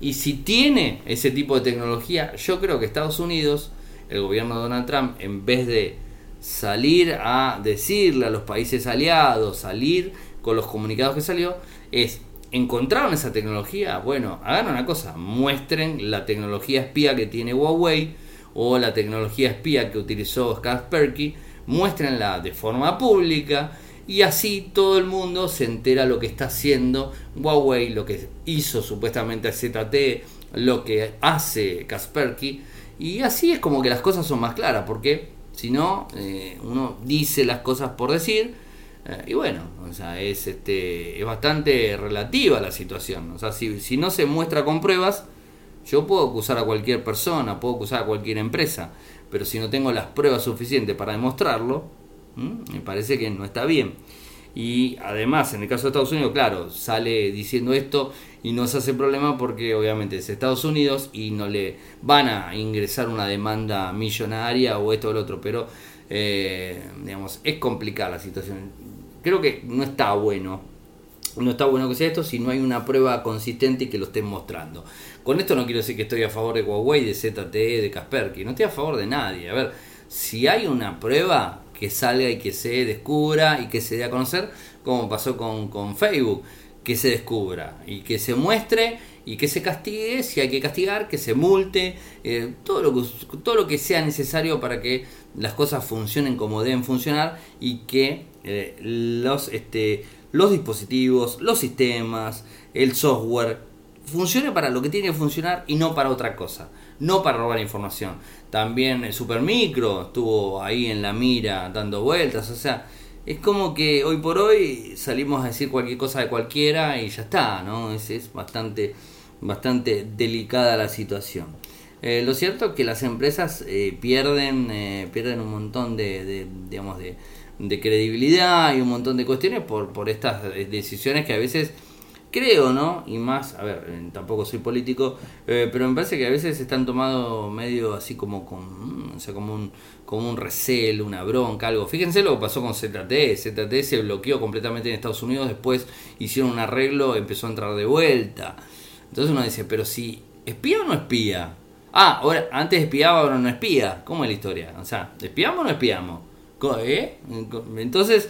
Y si tiene ese tipo de tecnología, yo creo que Estados Unidos, el gobierno de Donald Trump, en vez de salir a decirle a los países aliados, salir con los comunicados que salió, es encontraron esa tecnología, bueno, hagan una cosa, muestren la tecnología espía que tiene Huawei o la tecnología espía que utilizó Kaspersky, muéstrenla de forma pública y así todo el mundo se entera lo que está haciendo Huawei, lo que hizo supuestamente ZT, lo que hace Kaspersky y así es como que las cosas son más claras porque si no eh, uno dice las cosas por decir eh, y bueno, o sea, es este es bastante relativa la situación, o sea, si, si no se muestra con pruebas, yo puedo acusar a cualquier persona, puedo acusar a cualquier empresa, pero si no tengo las pruebas suficientes para demostrarlo, me parece que no está bien. Y además, en el caso de Estados Unidos, claro, sale diciendo esto y no se hace problema porque obviamente es Estados Unidos y no le van a ingresar una demanda millonaria o esto o lo otro, pero eh, digamos, es complicada la situación. Creo que no está bueno, no está bueno que sea esto si no hay una prueba consistente y que lo estén mostrando. Con esto no quiero decir que estoy a favor de Huawei, de ZTE, de Kaspersky, no estoy a favor de nadie. A ver, si hay una prueba, que salga y que se descubra y que se dé a conocer, como pasó con, Facebook, que se descubra y que se muestre y que se castigue, si hay que castigar, que se multe, eh, todo, lo que, todo lo que sea necesario para que las cosas funcionen como deben funcionar y que eh, los, este, los dispositivos, los sistemas, el software, funcione para lo que tiene que funcionar y no para otra cosa, no para robar información. También el Supermicro estuvo ahí en la mira dando vueltas, o sea, es como que hoy por hoy salimos a decir cualquier cosa de cualquiera y ya está, ¿no? Es, es bastante, bastante delicada la situación. Eh, lo cierto es que las empresas eh, pierden, eh, pierden un montón de, de digamos, de, de, credibilidad y un montón de cuestiones por, por estas decisiones que a veces creo, ¿no? Y más, a ver, eh, tampoco soy político, eh, pero me parece que a veces están tomando medio así como con, mm, o sea, como un, como un recelo, una bronca, algo. Fíjense lo que pasó con ZT, ZT se bloqueó completamente en Estados Unidos, después hicieron un arreglo, empezó a entrar de vuelta. Entonces uno dice, pero si espía o no espía. Ah, ahora antes espiaba, ahora no espía. ¿Cómo es la historia? O sea, ¿espiamos o no espiamos? ¿Eh? Entonces,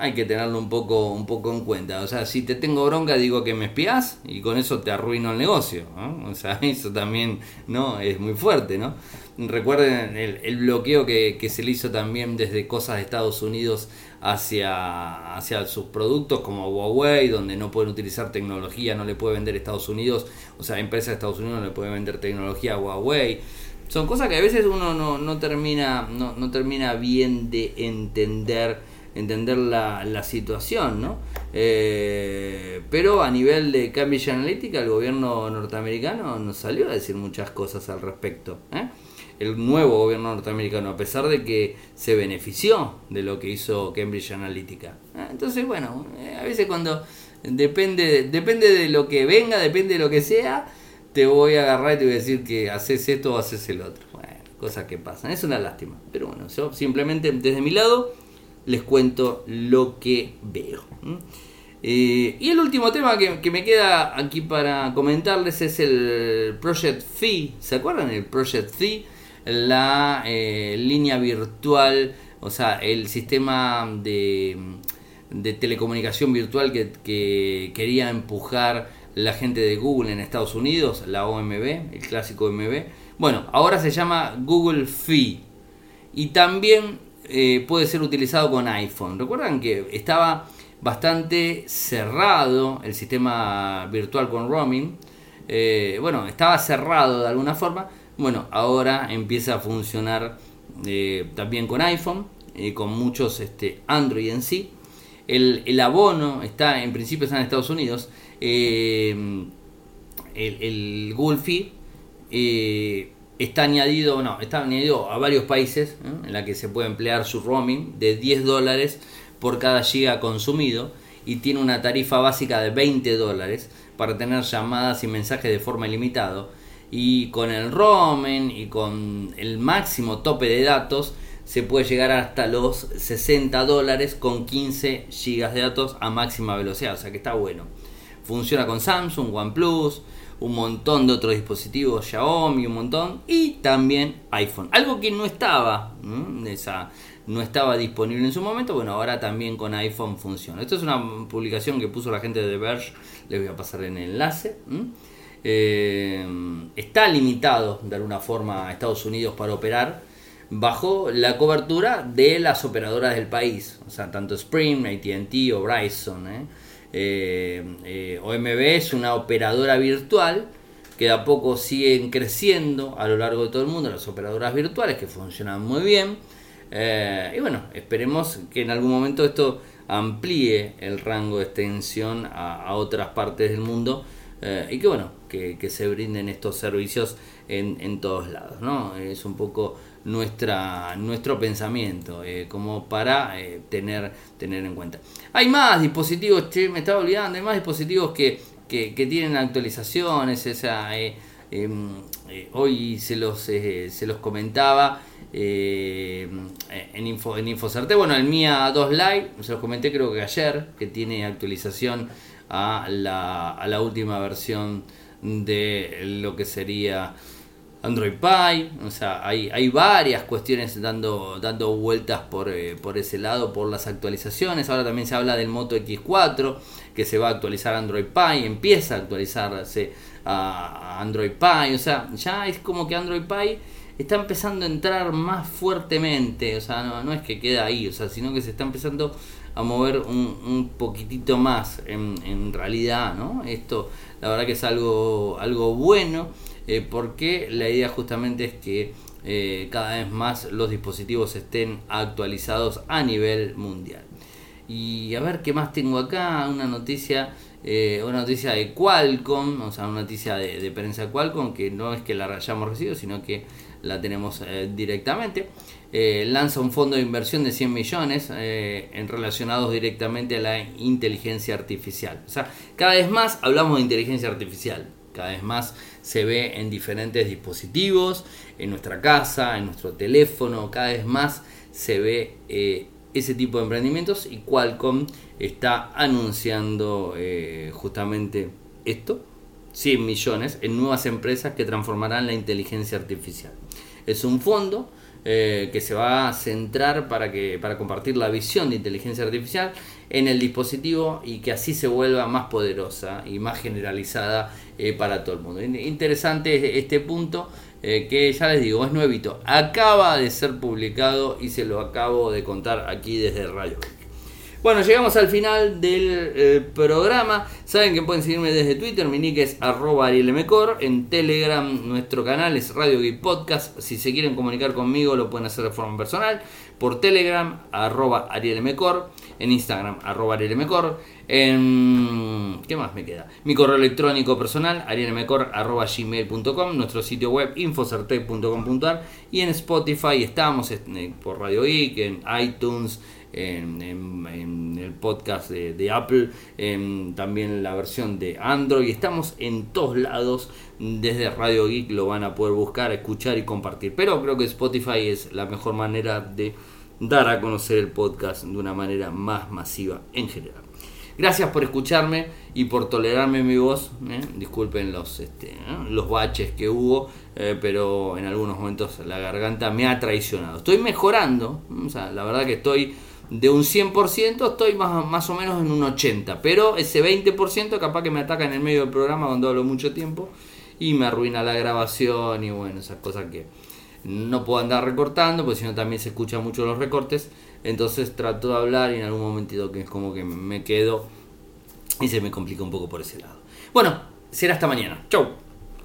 hay que tenerlo un poco, un poco en cuenta. O sea, si te tengo bronca, digo que me espías y con eso te arruino el negocio. O sea, eso también no es muy fuerte, ¿no? Recuerden el, bloqueo que, se le hizo también desde cosas de Estados Unidos hacia, hacia sus productos como Huawei, donde no pueden utilizar tecnología, no le puede vender Estados Unidos, o sea, empresas de Estados Unidos no le puede vender tecnología a Huawei. Son cosas que a veces uno no, no termina, no, no termina bien de entender entender la, la situación, ¿no? Eh, pero a nivel de Cambridge Analytica, el gobierno norteamericano nos salió a decir muchas cosas al respecto. ¿eh? El nuevo gobierno norteamericano, a pesar de que se benefició de lo que hizo Cambridge Analytica. ¿eh? Entonces, bueno, a veces cuando depende, depende de lo que venga, depende de lo que sea, te voy a agarrar y te voy a decir que haces esto o haces el otro. Bueno, cosas que pasan. Es una lástima. Pero bueno, yo simplemente desde mi lado les cuento lo que veo. Eh, y el último tema que, me queda aquí para comentarles es el Project Fee. ¿Se acuerdan? El Project Fee, la eh, línea virtual, o sea, el sistema de, telecomunicación virtual que, quería empujar la gente de Google en Estados Unidos, la OMB, el clásico OMB. Bueno, ahora se llama Google Fee. Y también eh, puede ser utilizado con iPhone. Recuerdan que estaba bastante cerrado el sistema virtual con roaming. Eh, bueno, estaba cerrado de alguna forma. Bueno, ahora empieza a funcionar eh, también con iPhone, con muchos este, Android en sí. El, abono está, en principio está en Estados Unidos. El, el Google Fee está añadido, no, está añadido a varios países en la que se puede emplear su roaming de 10 dólares por cada giga consumido y tiene una tarifa básica de 20 dólares para tener llamadas y mensajes de forma ilimitada y con el roaming y con el máximo tope de datos se puede llegar hasta los 60 dólares con 15 gigas de datos a máxima velocidad, o sea que está bueno. Funciona con Samsung, OnePlus, un montón de otros dispositivos, Xiaomi, un montón, y también iPhone. Algo que no estaba, esa, no estaba disponible en su momento, bueno, ahora también con iPhone funciona. Esto es una publicación que puso la gente de The Verge, les voy a pasar el enlace. Eh, está limitado de alguna forma a Estados Unidos para operar bajo la cobertura de las operadoras del país, o sea, tanto Sprint, ATT o Verizon. ¿eh? Eh, eh, OMB es una operadora virtual que de a poco siguen creciendo a lo largo de todo el mundo, las operadoras virtuales que funcionan muy bien. Eh, y bueno, esperemos que en algún momento esto amplíe el rango de extensión a, otras partes del mundo y que bueno, que, se brinden estos servicios en, en todos lados. ¿no? Es un poco nuestra, nuestro pensamiento, eh, como para eh, tener, tener en cuenta. Hay más dispositivos, me estaba olvidando, hay más dispositivos que, que, tienen actualizaciones, esa, eh, em, hoy se los, se los comentaba en, Info, en InfoCerte, bueno, el Mia 2 Live, se los comenté creo que ayer, que tiene actualización a la, a la última versión de lo que sería Android Pie, o sea, hay, hay varias cuestiones dando, dando vueltas por, eh, por ese lado, por las actualizaciones. Ahora también se habla del Moto X4, que se va a actualizar Android Pie, empieza a actualizarse a Android Pie, o sea, ya es como que Android Pie está empezando a entrar más fuertemente, o sea, no, no es que queda ahí, o sea, sino que se está empezando a mover un, un poquitito más en, en realidad, ¿no? Esto, la verdad que es algo, algo bueno. Eh, porque la idea justamente es que eh, cada vez más los dispositivos estén actualizados a nivel mundial. Y a ver qué más tengo acá, una noticia, eh, una noticia de Qualcomm, o sea, una noticia de, prensa de Qualcomm, que no es que la hayamos recibido, sino que la tenemos directamente. lanza un fondo de inversión de 100 millones en relacionados directamente a la inteligencia artificial. O sea, cada vez más hablamos de inteligencia artificial, cada vez más se ve en diferentes dispositivos, en nuestra casa, en nuestro teléfono, cada vez más se ve eh, ese tipo de emprendimientos y Qualcomm está anunciando eh, justamente esto, 100 millones en nuevas empresas que transformarán la inteligencia artificial. Es un fondo eh, que se va a centrar para, que, para compartir la visión de inteligencia artificial en el dispositivo y que así se vuelva más poderosa y más generalizada eh, para todo el mundo. Interesante este punto eh, que ya les digo, es nuevito. Acaba de ser publicado y se lo acabo de contar aquí desde Rayo. Bueno, llegamos al final del eh, programa. Saben que pueden seguirme desde Twitter, mi nick es arroba arielmcor. En Telegram nuestro canal es Radio Geek Podcast. Si se quieren comunicar conmigo lo pueden hacer de forma personal. Por Telegram, arroba arielmcor. En Instagram, arroba arielmcor. En... ¿Qué más me queda? Mi correo electrónico personal, arielmcor.gmail.com Nuestro sitio web, infocertec.com.ar Y en Spotify estamos eh, por Radio Geek, en iTunes en, el podcast de, Apple, también la versión de Android. Estamos en todos lados. Desde Radio Geek lo van a poder buscar, escuchar y compartir. Pero creo que Spotify es la mejor manera de dar a conocer el podcast de una manera más masiva en general. Gracias por escucharme y por tolerarme mi voz. ¿eh? Disculpen los, este, los baches que hubo, eh, pero en algunos momentos la garganta me ha traicionado. Estoy mejorando, o sea, la verdad que estoy de un 100% estoy más, más o menos en un 80%, pero ese 20% capaz que me ataca en el medio del programa cuando hablo mucho tiempo y me arruina la grabación y bueno, esas cosas que no puedo andar recortando, porque si no también se escuchan mucho los recortes, entonces trato de hablar y en algún momentito que es como que me quedo y se me complica un poco por ese lado. Bueno, será hasta mañana. Chau.